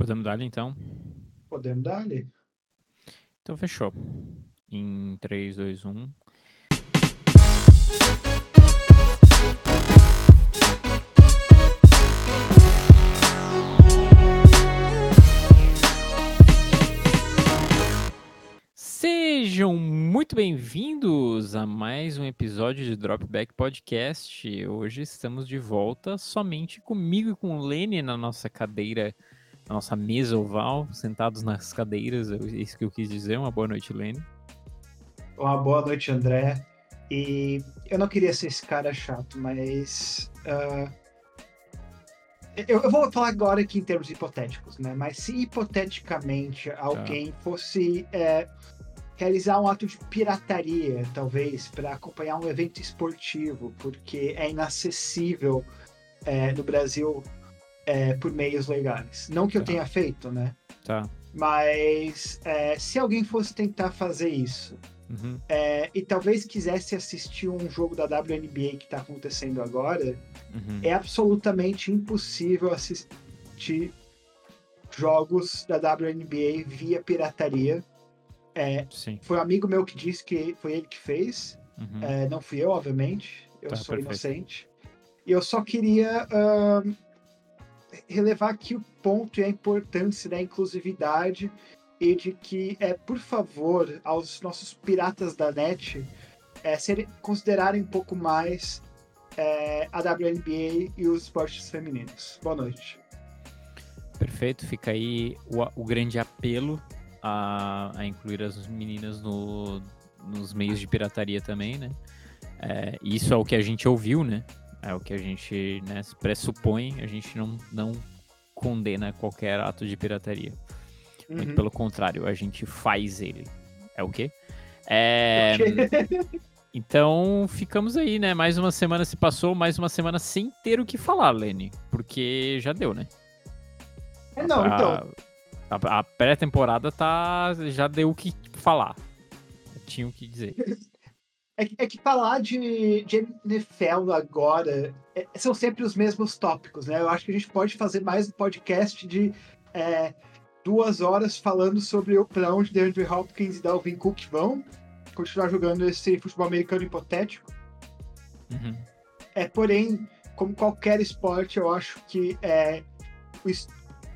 Podemos dar então? Podemos dar ali. Então fechou. Em 3, 2, 1. Sejam muito bem-vindos a mais um episódio de Dropback Podcast. Hoje estamos de volta somente comigo e com o Lene na nossa cadeira na nossa mesa oval, sentados nas cadeiras, é isso que eu quis dizer. Uma boa noite, Lene. Uma boa noite, André. E eu não queria ser esse cara chato, mas. Uh, eu, eu, vou falar agora aqui em termos hipotéticos, né? Mas se hipoteticamente alguém tá. fosse é, realizar um ato de pirataria, talvez, para acompanhar um evento esportivo, porque é inacessível é, no Brasil é, por meios legais. Não que eu tá. tenha feito, né? Tá. Mas é, se alguém fosse tentar fazer isso uhum. é, e talvez quisesse assistir um jogo da WNBA que está acontecendo agora, uhum. é absolutamente impossível assistir jogos da WNBA via pirataria. É, foi um amigo meu que disse que foi ele que fez, uhum. é, não fui eu, obviamente. Eu tá, sou perfeito. inocente. E eu só queria uh, relevar aqui o ponto e a importância da inclusividade e de que, é, por favor, aos nossos piratas da net, é, serem, considerarem um pouco mais é, a WNBA e os esportes femininos. Boa noite. Perfeito, fica aí o, o grande apelo a, a, incluir as meninas no, nos meios de pirataria também, né? É, isso é o que a gente ouviu, né? É o que a gente né, pressupõe, a gente não, não condena qualquer ato de pirataria. Uhum. Muito pelo contrário, a gente faz ele. É o quê? É... então, ficamos aí, né? Mais uma semana se passou, mais uma semana sem ter o que falar, Lenny. Porque já deu, né? É, não, a, então. A, a pré-temporada tá, já deu o que falar. tinha o que dizer. É, é que falar de, de NFL agora é, são sempre os mesmos tópicos, né? Eu acho que a gente pode fazer mais um podcast de é, duas horas falando sobre para onde DeAndre Hopkins e Dalvin Cook vão continuar jogando esse futebol americano hipotético. Uhum. É, porém, como qualquer esporte, eu acho que é, o,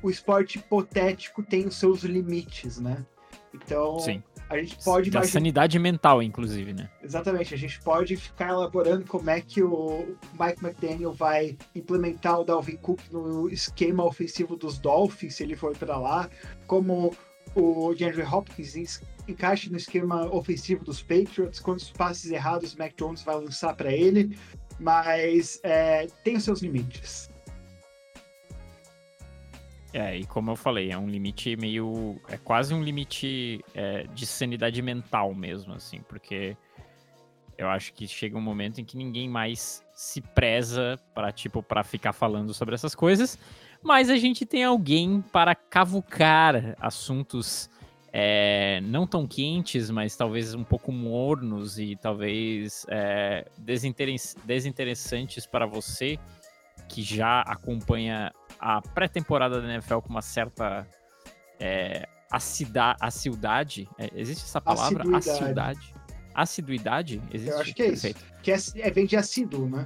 o esporte hipotético tem os seus limites, né? Então, Sim. A gente pode da sanidade mental, inclusive, né? Exatamente. A gente pode ficar elaborando como é que o Mike McDaniel vai implementar o Dalvin Cook no esquema ofensivo dos Dolphins, se ele for para lá, como o DeAndre Hopkins encaixa no esquema ofensivo dos Patriots, quantos passes errados o Mac Jones vai lançar para ele, mas é, tem os seus limites. É, e como eu falei, é um limite meio. É quase um limite é, de sanidade mental mesmo, assim, porque eu acho que chega um momento em que ninguém mais se preza para tipo, para ficar falando sobre essas coisas, mas a gente tem alguém para cavucar assuntos é, não tão quentes, mas talvez um pouco mornos e talvez é, desinteressantes para você que já acompanha a pré-temporada da NFL com uma certa é, acida. É, existe essa palavra? Aciduidade. Assiduidade? Existe? Eu acho que é Perfeito. isso. Que é, é, vem de ácido, né?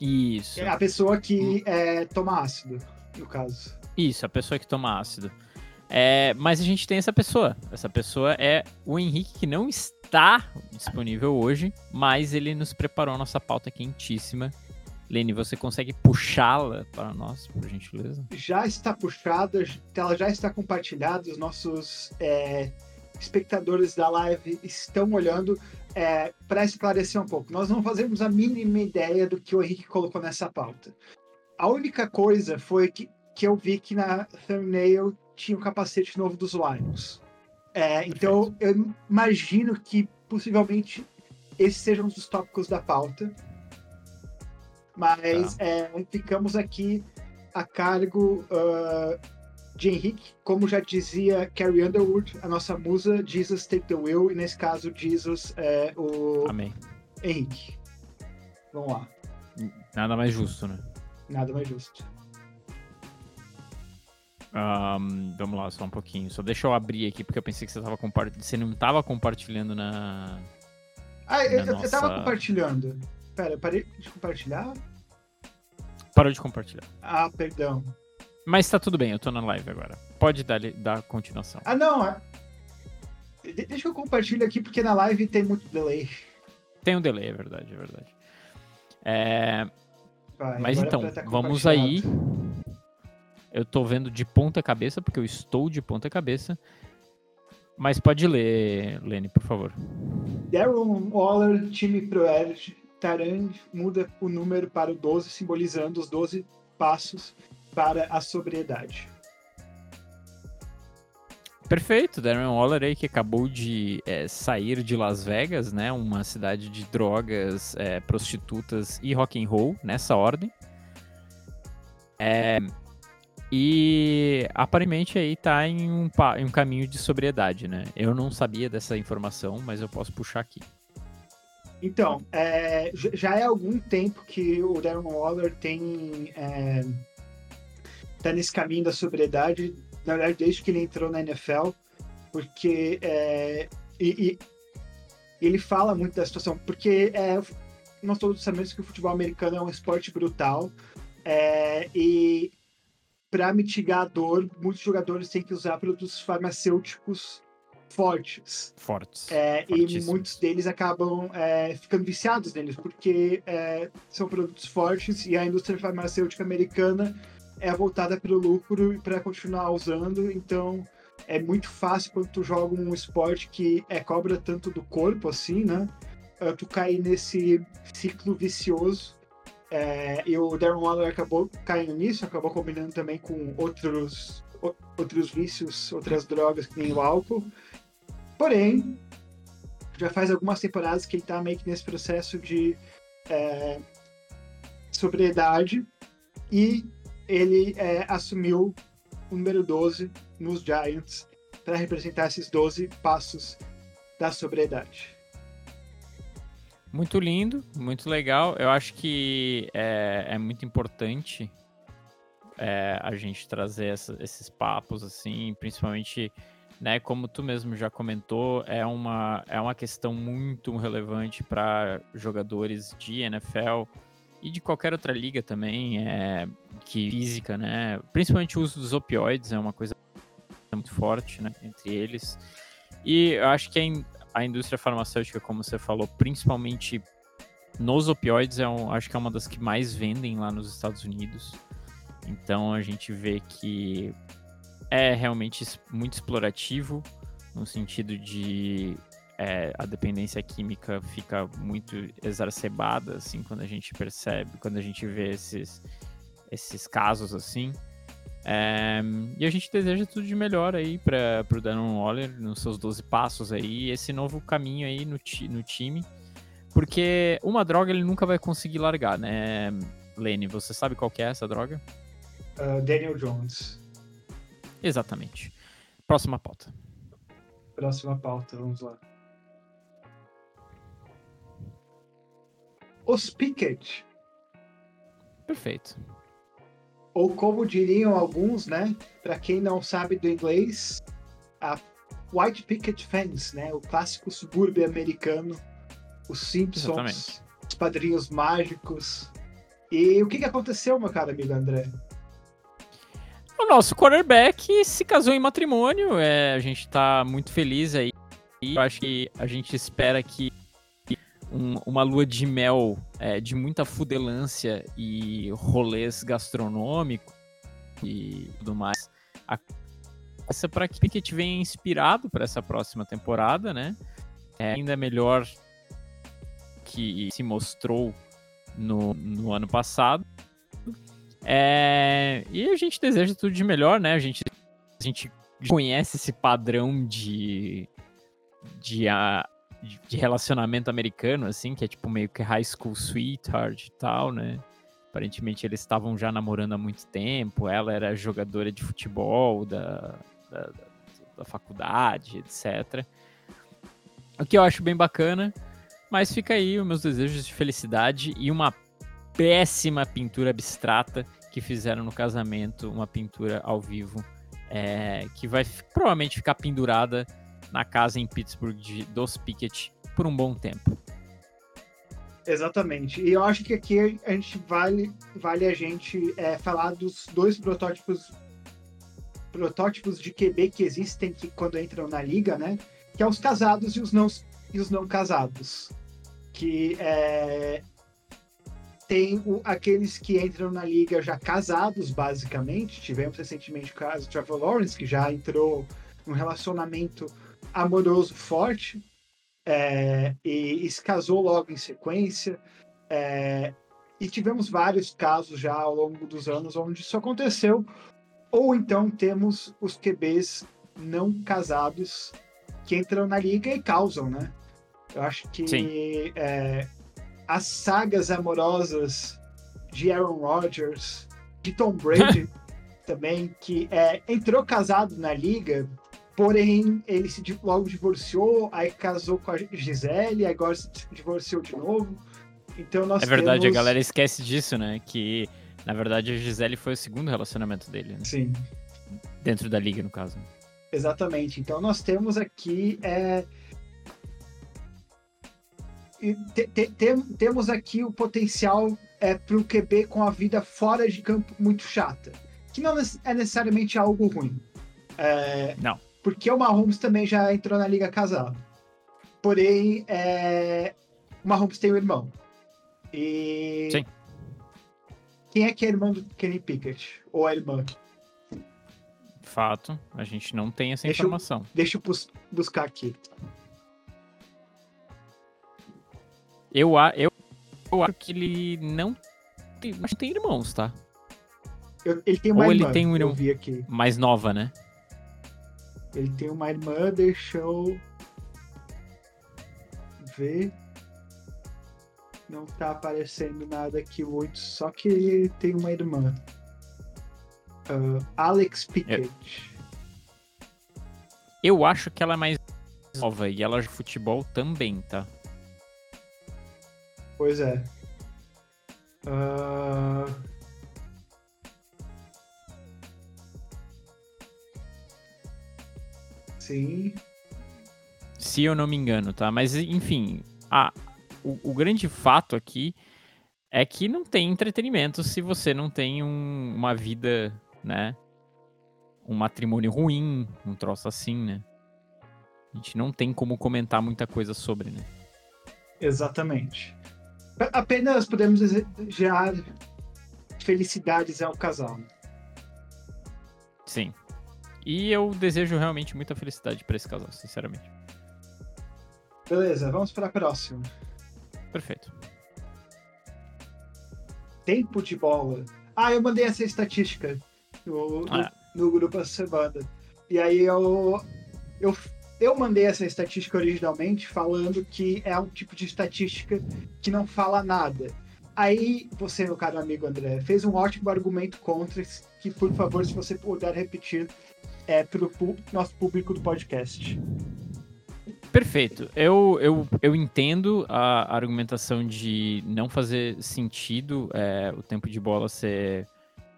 Isso. É a pessoa que hum. é, toma ácido, no caso. Isso, a pessoa que toma ácido. É, mas a gente tem essa pessoa. Essa pessoa é o Henrique, que não está disponível hoje, mas ele nos preparou a nossa pauta quentíssima Lene, você consegue puxá-la para nós, por gentileza? Já está puxada, ela já está compartilhada, os nossos é, espectadores da live estão olhando. É, para esclarecer um pouco, nós não fazemos a mínima ideia do que o Henrique colocou nessa pauta. A única coisa foi que, que eu vi que na thumbnail tinha o capacete novo dos Lions. É, então eu imagino que possivelmente esses sejam os tópicos da pauta. Mas tá. é, ficamos aqui a cargo uh, de Henrique, como já dizia Carrie Underwood, a nossa musa, Jesus take the wheel, e nesse caso, Jesus é o Amém. Henrique. Vamos lá. Nada mais justo, né? Nada mais justo. Um, vamos lá, só um pouquinho. Só deixa eu abrir aqui, porque eu pensei que você, tava compartilhando. você não estava compartilhando na. Ah, eu, nossa... eu tava compartilhando. Pera, parei de compartilhar? Parou de compartilhar. Ah, perdão. Mas tá tudo bem, eu tô na live agora. Pode dar, dar continuação. Ah, não. É... Deixa eu compartilhar aqui, porque na live tem muito delay. Tem um delay, é verdade, é verdade. É... Vai, Mas então, tá vamos aí. Eu tô vendo de ponta cabeça, porque eu estou de ponta cabeça. Mas pode ler, Lene, por favor. Darren Waller, time Pro Edge, Tarang muda o número para o 12, simbolizando os 12 passos para a sobriedade. Perfeito, Darren Waller aí que acabou de é, sair de Las Vegas, né, uma cidade de drogas, é, prostitutas e rock and roll nessa ordem. É, e aparentemente aí tá em um, em um caminho de sobriedade, né? Eu não sabia dessa informação, mas eu posso puxar aqui. Então, é, já é algum tempo que o Darren Waller tem é, tá nesse caminho da sobriedade na verdade, desde que ele entrou na NFL, porque é, e, e, ele fala muito da situação, porque é, nós todos sabemos que o futebol americano é um esporte brutal é, e para mitigar a dor, muitos jogadores têm que usar produtos farmacêuticos fortes. Fortes. É, e muitos deles acabam é, ficando viciados neles, porque é, são produtos fortes e a indústria farmacêutica americana é voltada para o lucro e para continuar usando, então é muito fácil quando tu joga um esporte que é cobra tanto do corpo assim, né? Uh, tu cair nesse ciclo vicioso. É, e o Darren Waller acabou caindo nisso, acabou combinando também com outros, outros vícios, outras drogas, que nem o álcool. Porém, já faz algumas temporadas que ele tá meio que nesse processo de é, sobriedade e ele é, assumiu o número 12 nos Giants para representar esses 12 passos da sobriedade. Muito lindo, muito legal. Eu acho que é, é muito importante é, a gente trazer essa, esses papos, assim, principalmente, né, como tu mesmo já comentou, é uma, é uma questão muito relevante para jogadores de NFL e de qualquer outra liga também, é, que física, né? Principalmente o uso dos opioides é uma coisa muito forte, né, entre eles. E eu acho que a, a indústria farmacêutica, como você falou, principalmente nos opioides, é um, acho que é uma das que mais vendem lá nos Estados Unidos. Então a gente vê que é realmente muito explorativo no sentido de é, a dependência química fica muito exacerbada, assim, quando a gente percebe, quando a gente vê esses, esses casos, assim. É, e a gente deseja tudo de melhor aí para o Danon Waller nos seus 12 passos aí, esse novo caminho aí no, no time. Porque uma droga ele nunca vai conseguir largar, né, Lene? Você sabe qual é essa droga? Uh, Daniel Jones. Exatamente. Próxima pauta. Próxima pauta, vamos lá. os Picket. Perfeito. Ou como diriam alguns, né? Para quem não sabe do inglês, a White Picket Fence, né? O clássico subúrbio americano, os Simpsons, Exatamente. os Padrinhos Mágicos. E o que, que aconteceu, meu caro amigo André? O nosso quarterback se casou em matrimônio. É, a gente tá muito feliz aí. Eu acho que a gente espera que um, uma lua de mel é, de muita fudelância e rolês gastronômicos e tudo mais. Essa para que Pickett venha inspirado para essa próxima temporada, né? É ainda melhor que se mostrou no, no ano passado. É, e a gente deseja tudo de melhor, né? A gente, a gente conhece esse padrão de, de de relacionamento americano, assim, que é tipo meio que high school sweetheart e tal, né? Aparentemente eles estavam já namorando há muito tempo, ela era jogadora de futebol da, da, da faculdade, etc. O que eu acho bem bacana, mas fica aí os meus desejos de felicidade e uma péssima pintura abstrata que fizeram no casamento, uma pintura ao vivo é, que vai provavelmente ficar pendurada na casa em Pittsburgh de, dos Pickett por um bom tempo. Exatamente. E eu acho que aqui a gente vale, vale a gente é, falar dos dois protótipos protótipos de QB que existem que quando entram na liga, né? Que é os casados e os não, e os não casados. Que é, tem o, aqueles que entram na liga já casados, basicamente. Tivemos recentemente o caso do Trevor Lawrence, que já entrou num relacionamento amoroso forte é, e, e, se casou logo em sequência. É, e tivemos vários casos já ao longo dos anos onde isso aconteceu. Ou então temos os QBs não casados que entram na liga e causam, né? Eu acho que é, as sagas amorosas de Aaron Rodgers, de Tom Brady também, que é, entrou casado na liga, porém ele se logo divorciou, aí casou com a Gisele, agora se divorciou de novo. Então nós É verdade, temos... a galera esquece disso, né? Que na verdade a Gisele foi o segundo relacionamento dele, né? Sim. Dentro da liga, no caso. Exatamente. Então nós temos aqui é, te, te, temos aqui o potencial é, para o QB com a vida fora de campo muito chata, que não é necessariamente algo ruim. É, não. Porque o Mahomes também já entrou na liga casado. Porém, é, o Mahomes tem um irmão. E. Sim. Quem é que é irmão do Kenny Pickett? Ou a irmã? Fato, a gente não tem essa deixa informação. Eu, deixa eu bus buscar aqui. Eu, eu, eu acho que ele não tem, não tem irmãos, tá? Eu, ele tem uma Ou irmã, ele tem um irmão mais nova, né? Ele tem uma irmã, deixa eu ver. Não tá aparecendo nada aqui muito, só que ele tem uma irmã. Uh, Alex Pickett. Eu, eu acho que ela é mais nova e ela de futebol também, tá? Pois é. Uh... Sim. Se eu não me engano, tá? Mas, enfim, ah, o, o grande fato aqui é que não tem entretenimento se você não tem um, uma vida, né? Um matrimônio ruim, um troço assim, né? A gente não tem como comentar muita coisa sobre, né? Exatamente. Apenas podemos desejar felicidades ao casal. Sim. E eu desejo realmente muita felicidade para esse casal, sinceramente. Beleza, vamos para a próxima. Perfeito. Tempo de bola. Ah, eu mandei essa estatística no, no, ah. no grupo essa semana. E aí eu, eu eu mandei essa estatística originalmente falando que é um tipo de estatística que não fala nada. Aí você, meu caro amigo André, fez um ótimo argumento contra, que por favor, se você puder repetir é, para o nosso público do podcast. Perfeito. Eu, eu, eu entendo a argumentação de não fazer sentido é, o tempo de bola ser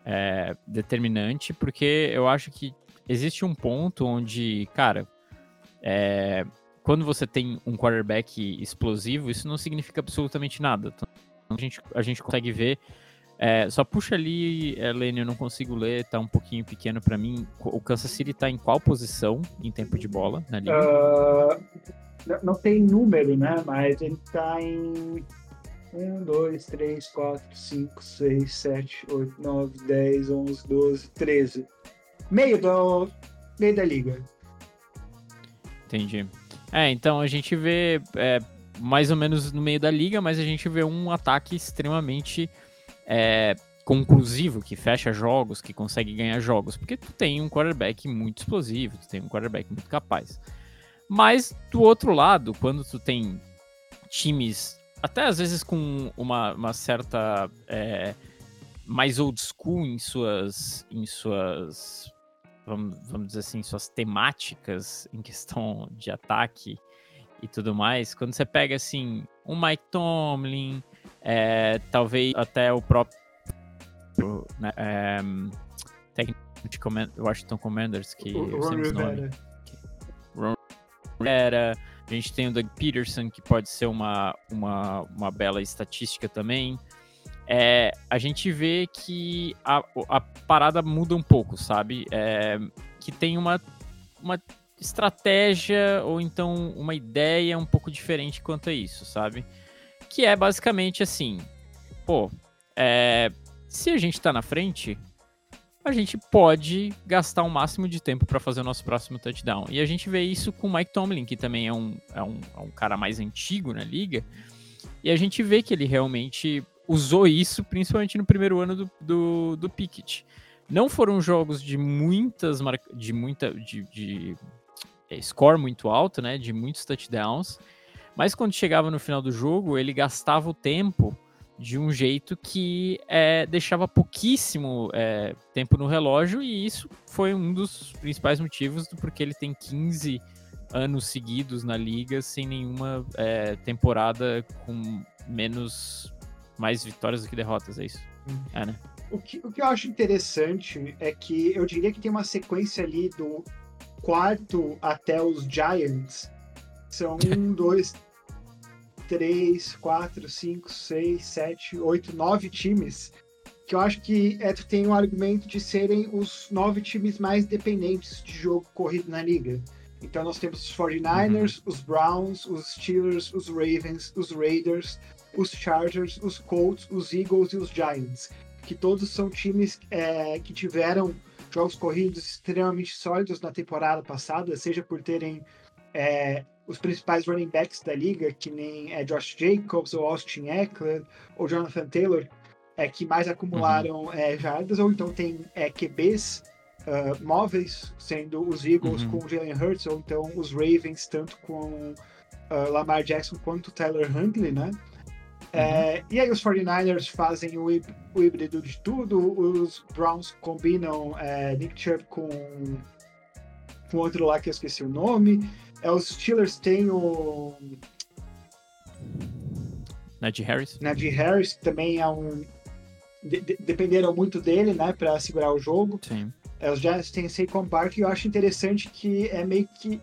é, determinante, porque eu acho que existe um ponto onde, cara, é, quando você tem um quarterback explosivo, isso não significa absolutamente nada. Então, a, gente, a gente consegue ver. É, só puxa ali, Helene, eu não consigo ler, tá um pouquinho pequeno para mim. O Kansas City tá em qual posição em tempo de bola na liga? Uh, não tem número, né? Mas ele tá em 1, 2, 3, 4, 5, 6, 7, 8, 9, 10, 11, 12, 13. Meio, do, meio da liga. Entendi. É, então a gente vê é, mais ou menos no meio da liga, mas a gente vê um ataque extremamente é, conclusivo, que fecha jogos, que consegue ganhar jogos, porque tu tem um quarterback muito explosivo, tu tem um quarterback muito capaz. Mas do outro lado, quando tu tem times, até às vezes com uma, uma certa é, mais old school em suas, em suas vamos, vamos dizer assim, suas temáticas em questão de ataque e tudo mais, quando você pega assim um Mike Tomlin, é, talvez até o próprio né, é, técnico Washington Commanders, que o, Ron Rivera. Ron Rivera. A gente tem o Doug Peterson, que pode ser uma, uma, uma bela estatística também. É, a gente vê que a, a parada muda um pouco, sabe? É, que tem uma, uma estratégia ou então uma ideia um pouco diferente quanto a isso, sabe? Que é basicamente assim, pô, é, se a gente tá na frente, a gente pode gastar o máximo de tempo para fazer o nosso próximo touchdown. E a gente vê isso com o Mike Tomlin, que também é um, é um, é um cara mais antigo na liga. E a gente vê que ele realmente usou isso, principalmente no primeiro ano do, do, do Pickett. Não foram jogos de muitas de muita de, de é, score muito alto, né? De muitos touchdowns. Mas quando chegava no final do jogo, ele gastava o tempo de um jeito que é, deixava pouquíssimo é, tempo no relógio, e isso foi um dos principais motivos do porquê ele tem 15 anos seguidos na liga sem nenhuma é, temporada com menos mais vitórias do que derrotas, é isso? Hum. É, né? O que, o que eu acho interessante é que eu diria que tem uma sequência ali do quarto até os Giants. São um, dois, três, quatro, cinco, seis, sete, oito, nove times que eu acho que é, tu tem um argumento de serem os nove times mais dependentes de jogo corrido na liga. Então nós temos os 49ers, uhum. os Browns, os Steelers, os Ravens, os Raiders, os Chargers, os Colts, os Eagles e os Giants. Que todos são times é, que tiveram jogos corridos extremamente sólidos na temporada passada, seja por terem é, os principais running backs da liga, que nem é, Josh Jacobs, ou Austin Eckler, ou Jonathan Taylor, é, que mais acumularam uhum. é, jardas, ou então tem é, QBs uh, móveis, sendo os Eagles uhum. com Jalen Hurts, ou então os Ravens, tanto com uh, Lamar Jackson quanto Tyler Huntley, né? É, uhum. e aí os 49ers fazem o, o, híbrido de tudo, os Browns combinam é, Nick Chubb com, com outro lá que eu esqueci o nome, é, os Steelers têm o... Najee Harris. Najee Harris também é um... De, de, dependeram muito dele, né, para segurar o jogo. Sim. É, os Giants têm Saquon Barkley e eu acho interessante que é meio que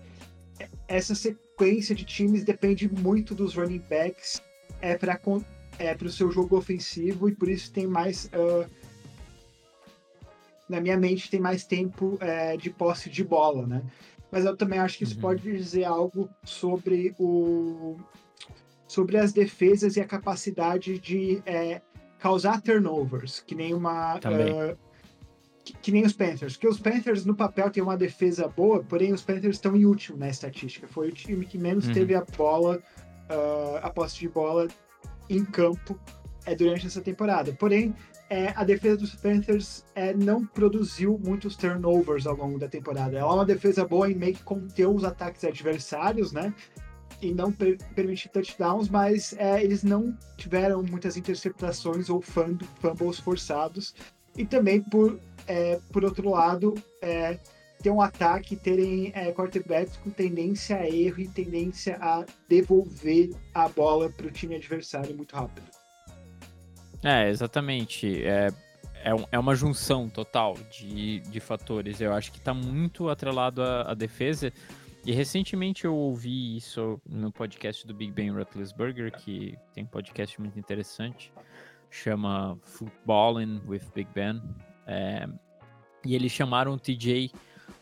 essa sequência de times depende muito dos running backs é para é o seu jogo ofensivo e por isso tem mais uh, na minha mente tem mais tempo é, de posse de bola, né? Mas eu também acho que isso uhum. pode dizer algo sobre o sobre as defesas e a capacidade de é, causar turnovers, que nem uma uh, que, que, nem os Panthers, porque os Panthers no papel têm uma defesa boa, porém os Panthers estão em último na estatística. Foi o time que menos uhum. teve a bola uh, a posse de bola em campo é, durante essa temporada. Porém, é, a defesa dos Panthers é, não produziu muitos turnovers ao longo da temporada. Ela é uma defesa boa em meio que conter os ataques adversários, né? E não per permitir touchdowns, mas é, eles não tiveram muitas interceptações ou fumbles forçados. E também, por, é, por outro lado, é, ter um ataque, terem é, quarterbacks com tendência a erro e tendência a devolver a bola para o time adversário muito rápido. É, exatamente. É, é, é uma junção total de, de fatores. Eu acho que está muito atrelado à, à, defesa. E recentemente eu ouvi isso no podcast do Big Ben Roethlisberger, que tem um podcast muito interessante, chama Footballin' with Big Ben. É, e eles chamaram o TJ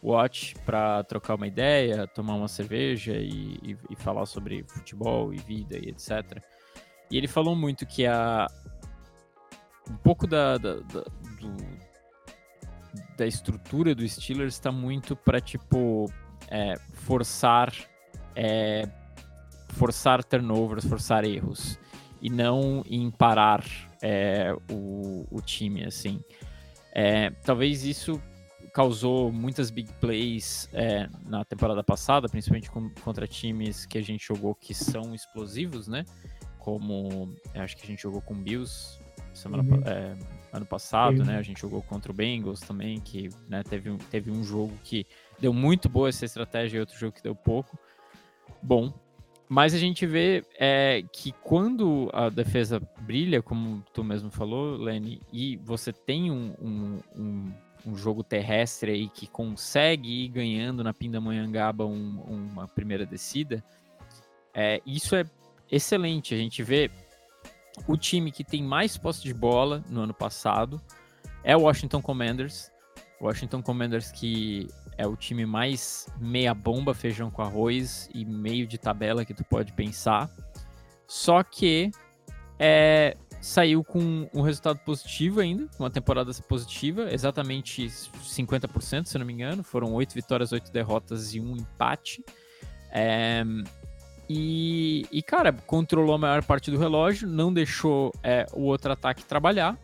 Watch para trocar uma ideia, tomar uma cerveja e, e, e, falar sobre futebol e vida e etc. E ele falou muito que a um pouco da, da, da, do, da estrutura do Steelers está muito para tipo é, forçar é, forçar turnovers, forçar erros e não em parar é, o, o time assim. É, talvez isso causou muitas big plays é, na temporada passada, principalmente com, contra times que a gente jogou que são explosivos, né? Como acho que a gente jogou com Bills semana, uhum. é, ano passado, né? A gente jogou contra o Bengals também, que né, teve, um, teve um jogo que deu muito boa essa estratégia e outro jogo que deu pouco. Bom, mas a gente vê é, que quando a defesa brilha, como tu mesmo falou, Lenny, e você tem um, um, um um jogo terrestre aí que consegue ir ganhando na Pindamonhangaba um, uma primeira descida, é, isso é excelente. A gente vê o time que tem mais posse de bola no ano passado é o Washington Commanders. Washington Commanders que é o time mais meia bomba, feijão com arroz e meio de tabela que tu pode pensar. Só que é, saiu com um resultado positivo ainda, uma temporada positiva, exatamente 50%, se não me engano. Foram oito vitórias, oito derrotas e um empate. É, e, e, cara, controlou a maior parte do relógio, não deixou é, o outro ataque trabalhar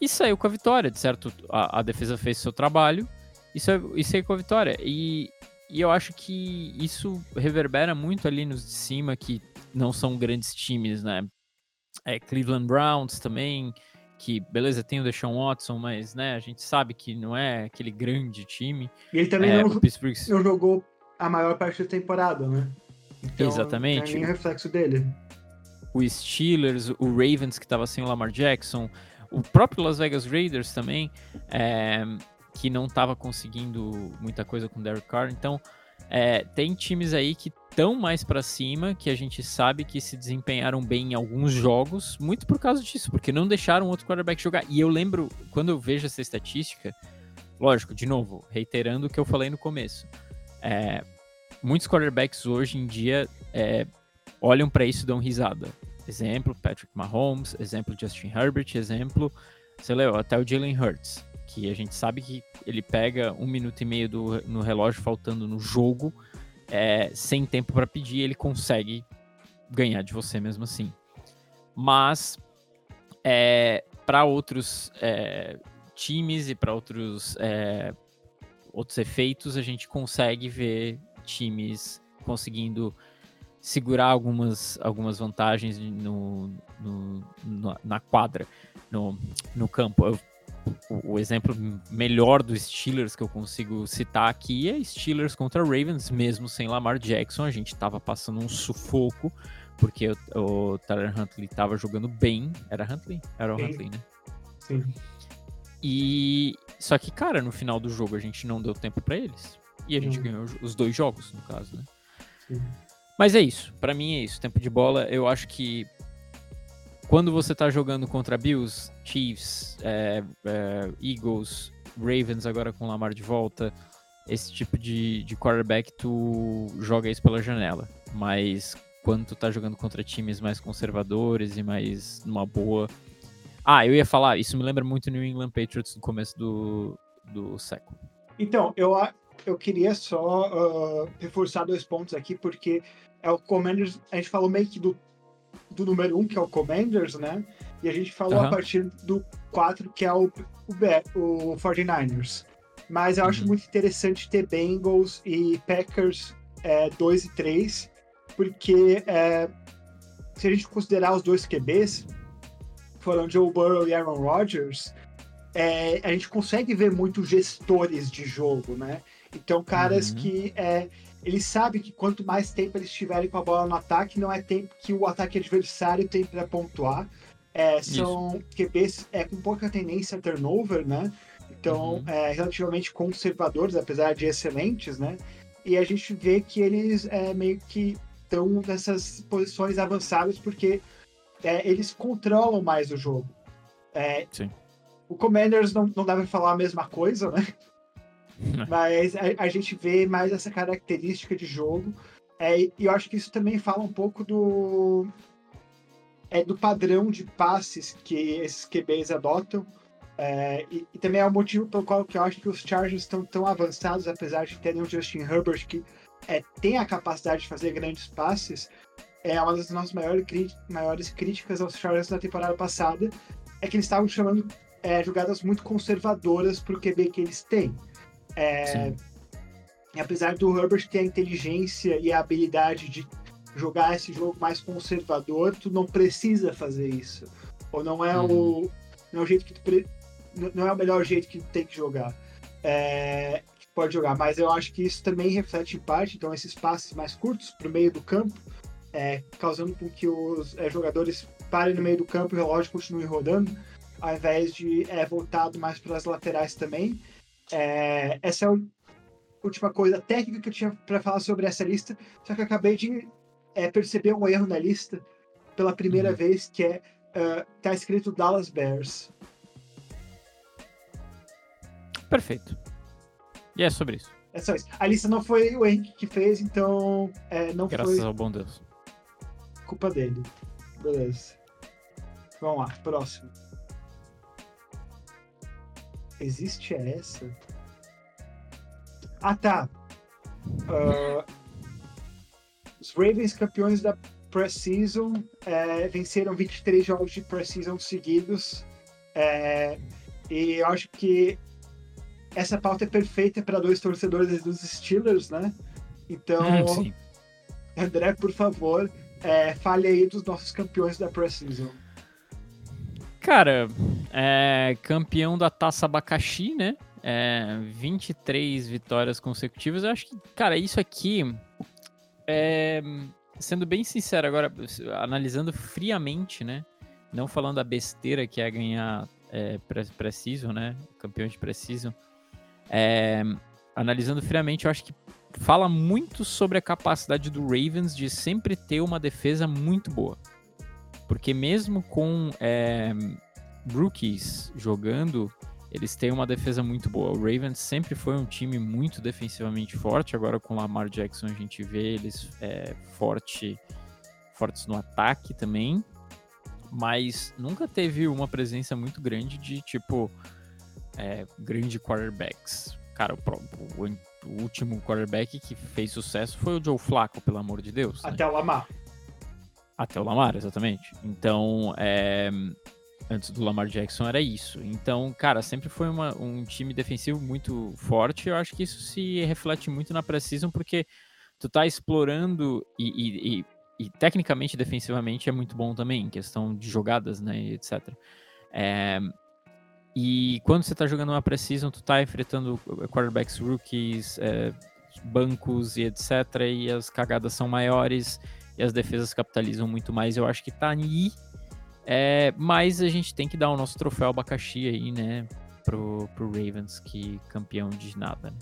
e saiu com a vitória, de certo? A, a defesa fez seu trabalho e saiu, e saiu com a vitória. E, e eu acho que isso reverbera muito ali nos de cima, que não são grandes times, né? É, Cleveland Browns também, que beleza, tem o Deshaun Watson, mas né, a gente sabe que não é aquele grande time. E ele também é, não, Pittsburgh... não jogou a maior parte da temporada, né? Então, Exatamente. Não é nem reflexo dele. O Steelers, o Ravens, que estava sem o Lamar Jackson, o próprio Las Vegas Raiders também, é, que não estava conseguindo muita coisa com o Derek Carr. Então, é, tem times aí que estão mais para cima, que a gente sabe que se desempenharam bem em alguns jogos, muito por causa disso, porque não deixaram outro quarterback jogar. E eu lembro, quando eu vejo essa estatística, lógico, de novo, reiterando o que eu falei no começo, é, muitos quarterbacks hoje em dia é, olham para isso e dão risada. Exemplo, Patrick Mahomes, exemplo, Justin Herbert, exemplo, sei lá, até o Jalen Hurts, que a gente sabe que ele pega um minuto e meio do, no relógio faltando no jogo, é, sem tempo para pedir, ele consegue ganhar de você mesmo assim. Mas é, para outros é, times e para outros é, outros efeitos, a gente consegue ver times conseguindo segurar algumas, algumas vantagens no, no, na quadra, no, no campo. Eu, o, exemplo melhor dos Steelers que eu consigo citar aqui é Steelers contra Ravens, mesmo sem Lamar Jackson. A gente estava passando um sufoco, porque o, o Tyler Huntley estava jogando bem. Era Huntley? Era o Sim. Huntley, né? Sim. E só que, cara, no final do jogo a gente não deu tempo para eles. E a gente ganhou os dois jogos, no caso, né? Sim. Mas é isso. Para mim é isso. Tempo de bola, eu acho que quando você tá jogando contra Bills, Chiefs, é, é, Eagles, Ravens agora com Lamar de volta, esse tipo de, de quarterback tu joga isso pela janela. Mas quando tu tá jogando contra times mais conservadores e mais numa boa. Ah, eu ia falar, isso me lembra muito New England Patriots no começo do, do século. Então, eu, eu queria só uh, reforçar dois pontos aqui, porque é o Commanders, a gente falou meio que do, do número um, que é o Commanders, né? E a gente falou uhum. a partir do 4, que é o, o, o 49ers. Mas eu uhum. acho muito interessante ter Bengals e Packers 2 é, e 3, porque é, se a gente considerar os dois QBs, foram Joe Burrow e Aaron Rodgers, é, a gente consegue ver muitos gestores de jogo, né? Então, caras uhum. que é, eles sabem que quanto mais tempo eles tiverem com a bola no ataque, não é tempo que o ataque adversário tem para pontuar. É, são Isso. QBs é, com pouca tendência a turnover, né? Então, uhum. é, relativamente conservadores, apesar de excelentes, né? E a gente vê que eles é, meio que estão nessas posições avançadas porque é, eles controlam mais o jogo. É, Sim. O Commanders não, não deve falar a mesma coisa, né? Mas a, a, gente vê mais essa característica de jogo. É, e eu acho que isso também fala um pouco do, é, do padrão de passes que esses QBs adotam. É, e, e, também é o motivo pelo qual eu acho que os Chargers estão tão avançados, apesar de terem o Justin Herbert que é, tem a capacidade de fazer grandes passes. É uma das nossas maiores, maiores críticas aos Chargers da temporada passada é que eles estavam chamando é, jogadas muito conservadoras para o QB que eles têm. É, apesar do Herbert ter a inteligência e a habilidade de jogar esse jogo mais conservador, tu não precisa fazer isso. Ou não é uhum. o não é o jeito que tu, não é o melhor jeito que tu tem que jogar. É, que pode jogar, mas eu acho que isso também reflete em parte, então esses passes mais curtos para o meio do campo, é, causando com que os é, jogadores parem no meio do campo e o relógio continue rodando, ao invés de é, voltado mais para as laterais também. É, essa é a última coisa técnica que eu tinha para falar sobre essa lista, só que eu acabei de é, perceber um erro na lista pela primeira uhum. vez, que é uh, tá escrito Dallas Bears. Perfeito. E é sobre isso. É só isso. A lista não foi o Henrique que fez, então é, não Graças foi. Graças ao bom Deus. Culpa dele. Beleza. Vamos lá, próximo. Existe essa? Ah, tá. Uh, os Ravens campeões da Pre-Season é, venceram 23 jogos de Pre-Season seguidos. É, e eu acho que essa pauta é perfeita para dois torcedores dos Steelers, né? Então, hum, André, por favor, é, fale aí dos nossos campeões da Pre-Season. Cara, é, campeão da Taça Abacaxi, né? É, 23 vitórias consecutivas. Eu acho que, cara, isso aqui, é, sendo bem sincero agora, analisando friamente, né? Não falando a besteira que é ganhar é, preciso, né? Campeão de preciso. É, analisando friamente, eu acho que fala muito sobre a capacidade do Ravens de sempre ter uma defesa muito boa. Porque mesmo com é, rookies jogando, eles têm uma defesa muito boa. O Ravens sempre foi um time muito defensivamente forte. Agora com o Lamar Jackson a gente vê eles é, forte, fortes no ataque também. Mas nunca teve uma presença muito grande de tipo é, grande quarterbacks. Cara, o, o, o, último quarterback que fez sucesso foi o Joe Flacco, pelo amor de Deus. Né? Até né? o Lamar. Até o Lamar, exatamente. Então, é, antes do Lamar Jackson era isso. Então, cara, sempre foi uma, um time defensivo muito forte. Eu acho que isso se reflete muito na precisão, porque tu tá explorando e, e, e, e, tecnicamente, defensivamente, é muito bom também, em questão de jogadas, né, etc. É, e quando você tá jogando uma precisão, tu tá enfrentando quarterbacks rookies, é, bancos e etc. E as cagadas são maiores e as defesas capitalizam muito mais. Eu acho que tá aí. É, mas a gente tem que dar o nosso troféu abacaxi aí, né? Pro, pro Ravens, que campeão de nada. Né?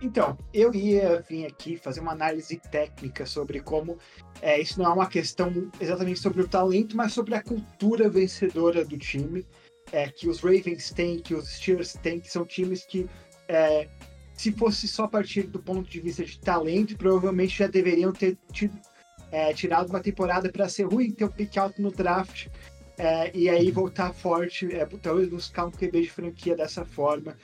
Então, eu ia vir aqui fazer uma análise técnica sobre como é, isso não é uma questão exatamente sobre o talento, mas sobre a cultura vencedora do time. É, que os Ravens têm, que os Steelers têm, que são times que, é, se fosse só a partir do ponto de vista de talento, provavelmente já deveriam ter tido, é, tirado uma temporada para ser ruim, ter um pick out no draft é, e aí voltar forte, é, talvez buscar um QB de franquia dessa forma.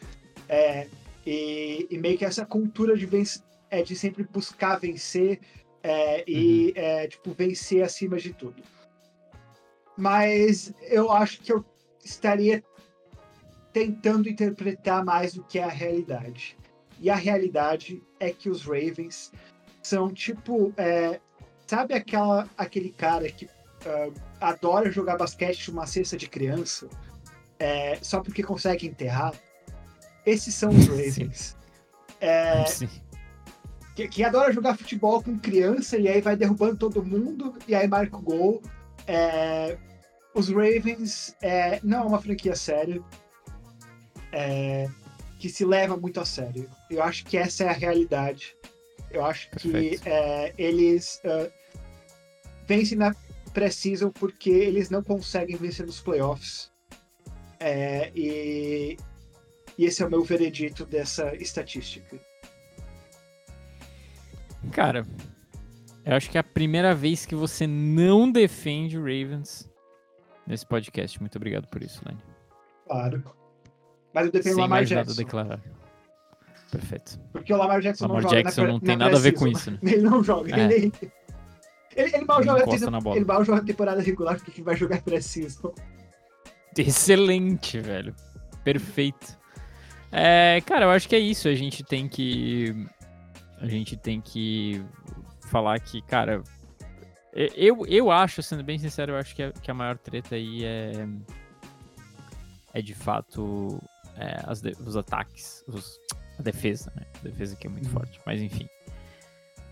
É, e, e, meio que essa cultura de, vencer, é, de sempre buscar vencer é, e uhum. É, tipo, vencer acima de tudo. Mas eu acho que eu estaria tentando interpretar mais do que é a realidade. E a realidade é que os Ravens são tipo. Sabe aquela, aquele cara que uh, adora jogar basquete uma cesta de criança é, só porque consegue enterrar? Esses são os Ravens. É, que, que, adora jogar futebol com criança e aí vai derrubando todo mundo e aí marca o gol. É, os Ravens é, não é uma franquia séria é, que se leva muito a sério. Eu acho que essa é a realidade. Eu acho Perfeito. que é, eles uh, vencem na precisam porque eles não conseguem vencer nos playoffs. É, e, e esse é o meu veredito dessa estatística. Cara, eu acho que é a primeira vez que você não defende o Ravens nesse podcast. Muito obrigado por isso, Lane. Claro. Mas eu defendo o Lamar Jackson. declarar. Perfeito. Porque o Lamar Jackson Lamar não Jackson joga não tem nada a ver com isso, né? Ele não joga. É. Ele, ele, ele, mal joga, ele, ele mal joga temporada regular porque ele vai jogar preciso. Excelente, velho. Perfeito. É, cara, eu acho que é isso. A gente tem que. A gente tem que falar que, cara, eu, eu acho, sendo bem sincero, eu acho que a, que a maior treta aí é. É de fato é, as os ataques, os, a defesa, né? A defesa que é muito uhum. forte. Mas enfim.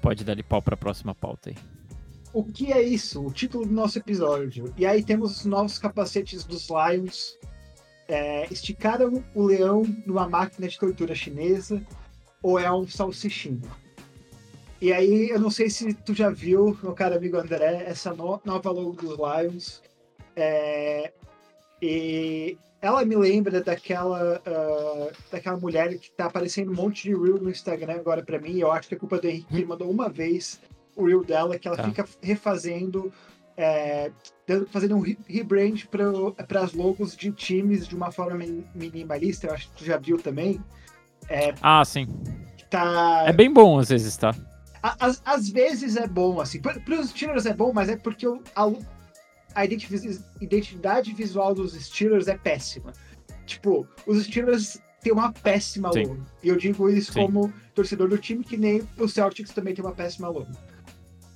Pode dar-lhe pau para a próxima pauta aí. O que é isso? O título do nosso episódio. E aí temos os novos capacetes dos Lions. é, esticaram o leão numa máquina de tortura chinesa ou é um salsichinho. E aí, eu não sei se tu já viu, meu caro amigo André, essa no nova logo dos Lions. É, e ela me lembra daquela, uh, daquela mulher que tá aparecendo um monte de reel no Instagram agora para mim. Eu acho que é culpa do Henrique, ele mandou uma vez o reel dela, que ela tá. fica refazendo, é, fazendo um rebrand para as logos de times de uma forma minimalista. Eu acho que tu já viu também. É, ah, sim. Tá... É bem bom às vezes, tá? Às, às vezes é bom, assim. Para os Steelers é bom, mas é porque a, a identidade visual dos Steelers é péssima. Tipo, os Steelers têm uma péssima Sim. logo. E eu digo isso Sim. como torcedor do time, que nem o Celtics também tem uma péssima logo.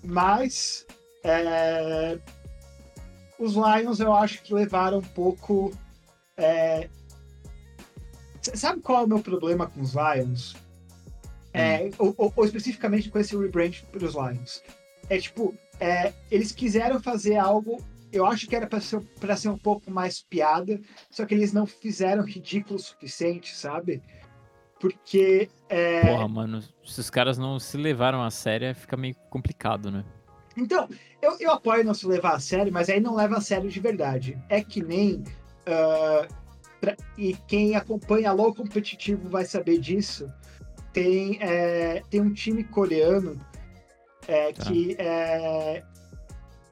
Mas é, os Lions eu acho que levaram um pouco. É, sabe qual é o meu problema com os Lions? É, hum. ou, ou, ou, especificamente com esse rebrand para os Lions. É tipo, é, eles quiseram fazer algo, eu acho que era para ser, ser um pouco mais piada, só que eles não fizeram ridículo o suficiente, sabe? Porque. É... Porra, mano, se os caras não se levaram a sério, fica meio complicado, né? Então, eu, eu apoio não se levar a sério, mas aí não leva a sério de verdade. É que nem. Uh, pra, e quem acompanha low competitivo vai saber disso tem, é, tem um time coreano é, tá. que, é,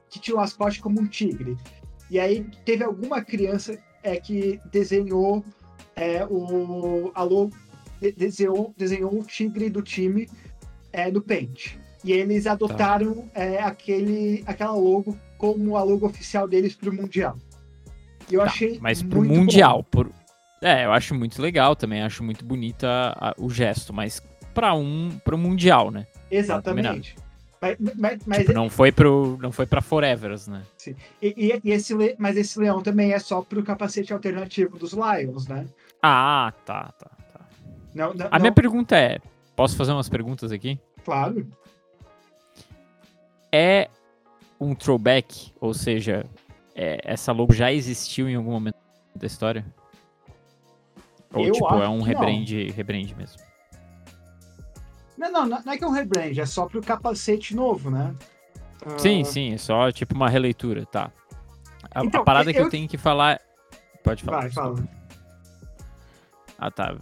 que tinha o mascote como um tigre. E aí teve alguma criança é, que desenhou é, o a logo, desenhou, desenhou o tigre do time é, no Paint. E eles adotaram tá. é, aquele, aquela logo como a logo oficial deles para o Mundial. E eu tá, achei. Mas para o Mundial, por, é, eu acho muito legal também, acho muito bonita a, o gesto, mas para um pro mundial, né? Exatamente. Mas, mas, mas tipo, não foi pro não foi para Forevers, né? Sim. E, e, esse mas esse leão também é só pro capacete alternativo dos Lions, né? Ah, tá, tá, tá. Não, não, a não... minha pergunta é, posso fazer umas perguntas aqui? Claro. É um throwback, ou seja, é, essa logo já existiu em algum momento da história? Ou, eu tipo, é um rebrand, rebrand mesmo? Não, não, não é que é um rebrand, é só pro capacete novo, né? Sim, uh... sim, é só tipo uma releitura, tá. A, então, a parada eu... que eu tenho que falar. Pode falar. Vai, fala. Ah, tá.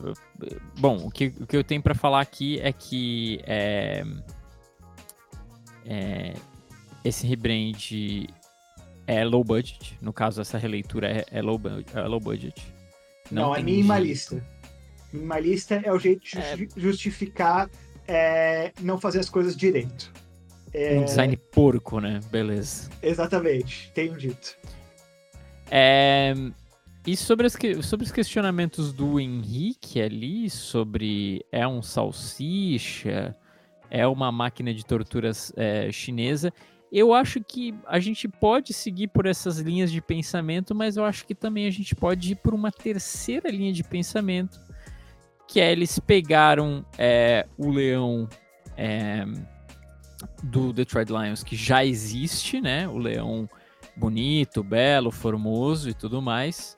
Bom, o que, o que eu tenho para falar aqui é que é, é, esse rebrand é low budget. No caso, essa releitura é, é low, é low budget. Não, Não é minimalista. Jeito. Minimalista é o jeito de é... justificar é, não fazer as coisas direito. É... Um design porco, né? Beleza. Exatamente, tenho dito. É... E sobre, as que... sobre os questionamentos do Henrique ali, sobre é um salsicha, é uma máquina de torturas é, chinesa, eu acho que a gente pode seguir por essas linhas de pensamento, mas eu acho que também a gente pode ir por uma terceira linha de pensamento, que é eles pegaram é, o leão é, do Detroit Lions, que já existe, né? O leão bonito, belo, formoso e tudo mais,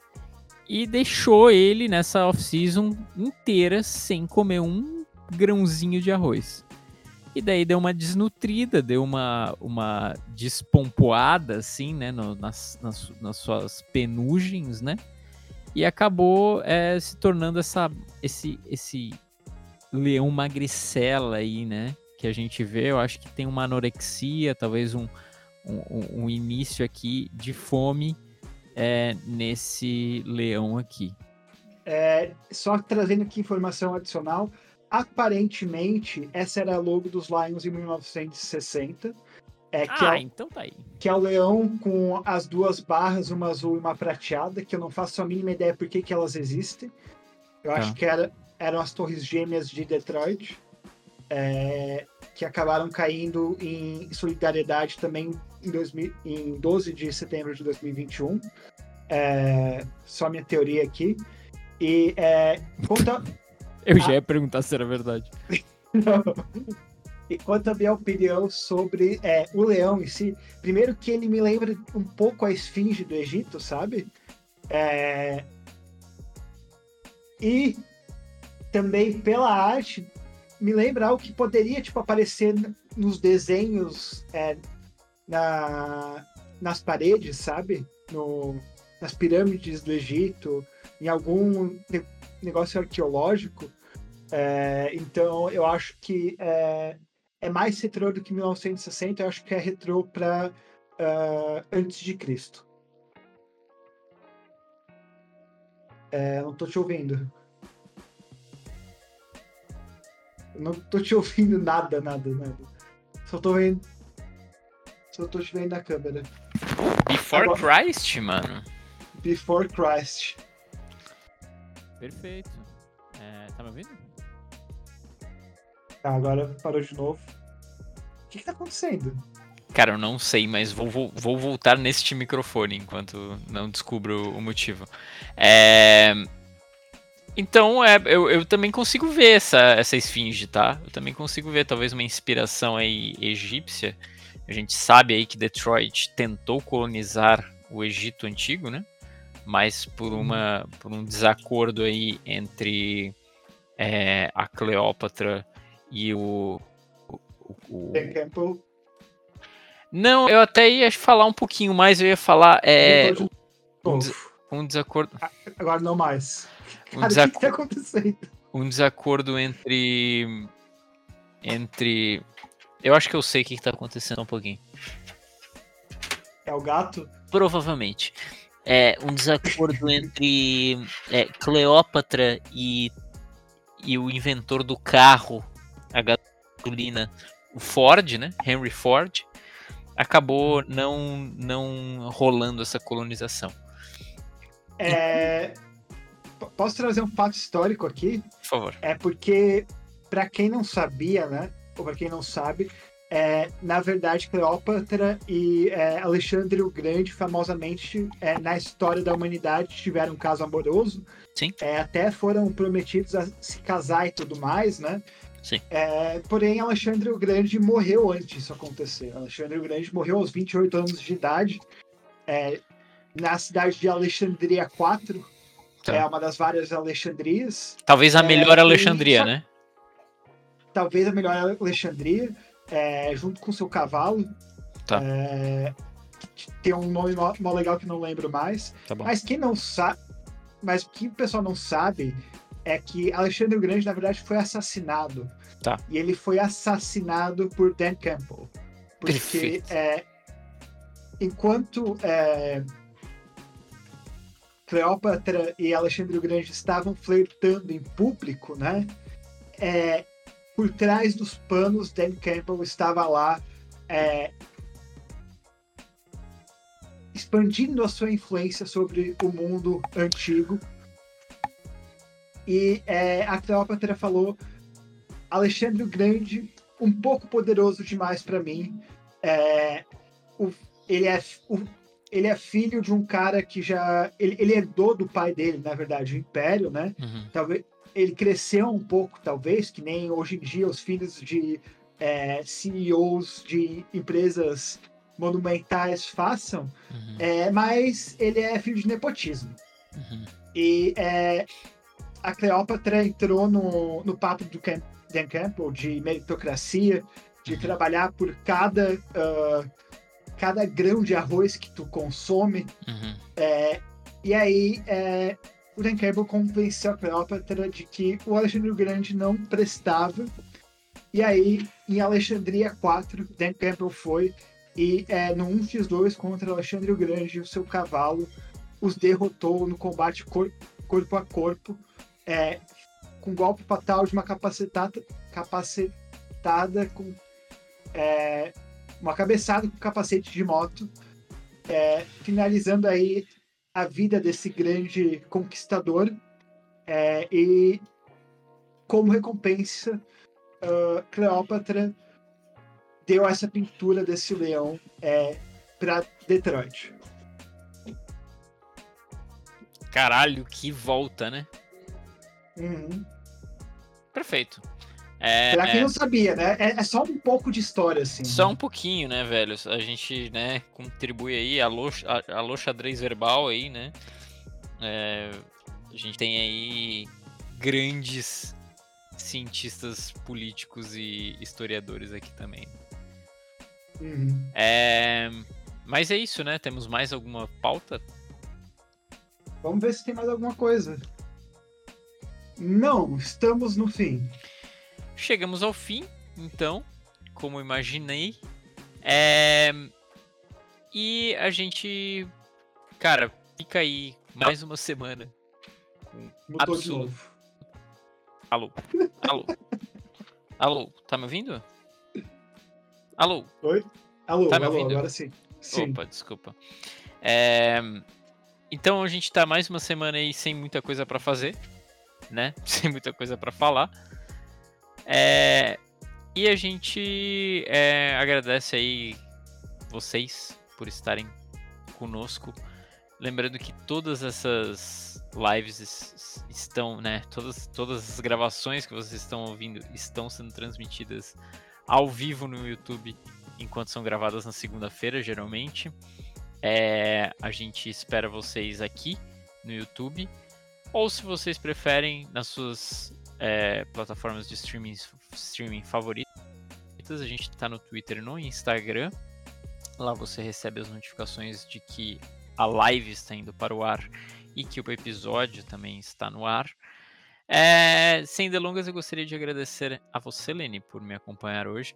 e deixou ele nessa off-season inteira sem comer um grãozinho de arroz. E daí deu uma desnutrida, deu uma, uma despompoada, assim, né, no, nas, nas, nas, suas penugens, né? E acabou é, se tornando essa, esse, esse leão magricela aí, né? Que a gente vê, eu acho que tem uma anorexia, talvez um, um, um início aqui de fome é, nesse leão aqui. É, só trazendo aqui informação adicional, Aparentemente, essa era a logo dos Lions em 1960. É, que ah, é, então tá aí. Que é o leão com as duas barras, uma azul e uma prateada, que eu não faço a mínima ideia por que, que elas existem. Eu acho tá. que era, eram as torres gêmeas de Detroit, é, que acabaram caindo em solidariedade também em, 2000, em 12 de setembro de 2021. É, só minha teoria aqui. E é, conta, eu já ia perguntar se era verdade. e quanto a minha opinião sobre é, o leão em si, primeiro que ele me lembra um pouco a esfinge do Egito, sabe? É, e também pela arte me lembra algo que poderia tipo aparecer nos desenhos é, na, nas paredes, sabe? No, nas pirâmides do Egito, em algum negócio arqueológico. É, então eu acho que é, é, mais retrô do que 1960, eu acho que é retrô para uh, ah, antes de Cristo. É, não tô te ouvindo. Não tô te ouvindo nada, nada, nada. Só tô vendo. Só tô te vendo na câmera. Before Agora... Christ, mano. Before Christ. Perfeito. É, tá me ouvindo? Tá, agora parou de novo. O que, que tá acontecendo? Cara, eu não sei, mas vou, vou, vou voltar neste microfone enquanto não descubro o motivo. É. Então, é, eu, eu também consigo ver essa, essa esfinge, tá? Eu também consigo ver talvez uma inspiração aí egípcia. A gente sabe aí que Detroit tentou colonizar o Egito antigo, né? Mas por, uma, por um desacordo aí entre é, a Cleópatra e o... o, o... Não, eu até ia falar um pouquinho mais, eu ia falar... É, um, um desacordo... Agora não mais um, desac... que tá acontecendo? um desacordo entre. Entre. Eu acho que eu sei o que, está acontecendo um pouquinho. É o gato? Provavelmente. É um desacordo entre é, Cleópatra e, e o inventor do carro, a gasolina, o Ford, né? Henry Ford, acabou não, não rolando essa colonização. É, posso trazer um fato histórico aqui? Por favor. É porque, para quem não sabia, né? Ou para quem não sabe, é, na verdade, Cleópatra e é, Alexandre o Grande, famosamente, é, na história da humanidade, tiveram um caso amoroso. Sim. É, até foram prometidos a se casar e tudo mais, né? Sim. É, porém, Alexandre o Grande morreu antes disso acontecer. Alexandre o Grande morreu aos 28 anos de idade, é, na cidade de Alexandria IV, Tá. É uma das várias Alexandrias. Talvez a melhor Alexandria, e... né? Talvez a melhor Alexandria, é, junto com seu cavalo. Tá. É, tem um nome mó, legal que não lembro mais. Tá mas quem não sabe. Mas o que o pessoal não sabe é que Alexandre o Grande, na verdade, foi assassinado. Tá. E ele foi assassinado por Dan Campbell. Porque é, enquanto é, Cleópatra e Alexandre o Grande estavam flertando em público, né? É, por trás dos panos, Dan Campbell estava lá é, expandindo a sua influência sobre o mundo antigo. E é, a Cleópatra falou: Alexandre o Grande, um pouco poderoso demais para mim. É, o, ele é o, ele é filho de um cara que já. Ele, ele herdou do pai dele, na verdade, o Império, né? Uhum. Talvez ele cresceu um pouco, talvez, que nem hoje em dia os filhos de é, CEOs de empresas monumentais façam, uhum. é, mas ele é filho de nepotismo. Uhum. E é, a Cleópatra entrou no, no papo do Camp, Dan Campbell de meritocracia, de uhum. trabalhar por cada uh, cada grão de arroz que tu consome. Uhum. É, e aí, é, o Dan Campbell convenceu a Cleópatra de que o Alexandre o Grande não prestava. E aí, em Alexandria 4, Dan Campbell foi e é, no 1x2 contra Alexandre o Grande, o seu cavalo os derrotou no combate cor corpo a corpo, é, com golpe fatal de uma capacitada, capacitada com é, uma cabeçada com capacete de moto, é, finalizando aí a vida desse grande conquistador. É, e como recompensa, uh, Cleópatra deu essa pintura desse leão é, para Detroit. Caralho, que volta, né? Uhum. Perfeito. É, pra quem é... não sabia, né? É, é, só um pouco de história, assim. Só um pouquinho, né, velho? A gente, né, contribui aí, alô, alô xadrez verbal aí, né? É, a gente tem aí grandes cientistas políticos e historiadores aqui também. Uhum. É... Mas é isso, né? Temos mais alguma pauta? Vamos ver se tem mais alguma coisa. Não, estamos no fim. Chegamos ao fim, então, como imaginei. É... E a gente, cara, fica aí mais uma semana. Mudou de novo. Alô? Alô? Alô? Tá me ouvindo? Alô? Oi? Alô, tá me alô, ouvindo? agora sim. sim. Opa, desculpa. É... Então a gente tá mais uma semana aí sem muita coisa para fazer, né? Sem muita coisa para falar. É... E a gente é, agradece aí vocês por estarem conosco. Lembrando que todas essas lives estão, né? Todas, todas as gravações que vocês estão ouvindo estão sendo transmitidas ao vivo no YouTube, enquanto são gravadas na segunda-feira, geralmente. É, a gente espera vocês aqui no YouTube. Ou se vocês preferem, nas suas é, plataformas de streaming, streaming favoritas. A gente está no Twitter e no Instagram. Lá você recebe as notificações de que a live está indo para o ar e que o episódio também está no ar. É, sem delongas, eu gostaria de agradecer a você, Lene, por me acompanhar hoje.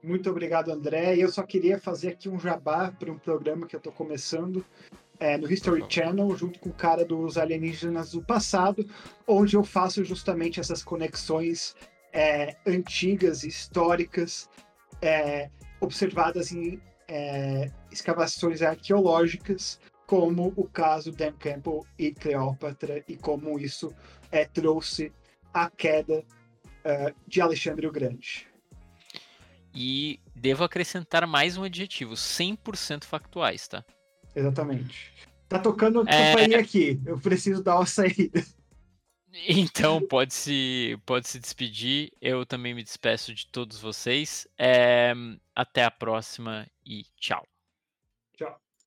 Muito obrigado, André. Eu só queria fazer aqui um jabá para um programa que eu estou começando é, no History Channel, junto com o cara dos alienígenas do passado, onde eu faço justamente essas conexões é, antigas, históricas, é, observadas em é, escavações arqueológicas, como o caso Dan Campbell e Cleópatra, e como isso é, trouxe a queda uh, de Alexandre o Grande. E devo acrescentar mais um adjetivo: 100% factuais, tá? Exatamente. Tá tocando é... companhia aqui, eu preciso dar uma saída. Então, pode se, pode se despedir. Eu também me despeço de todos vocês. É, até a próxima e tchau.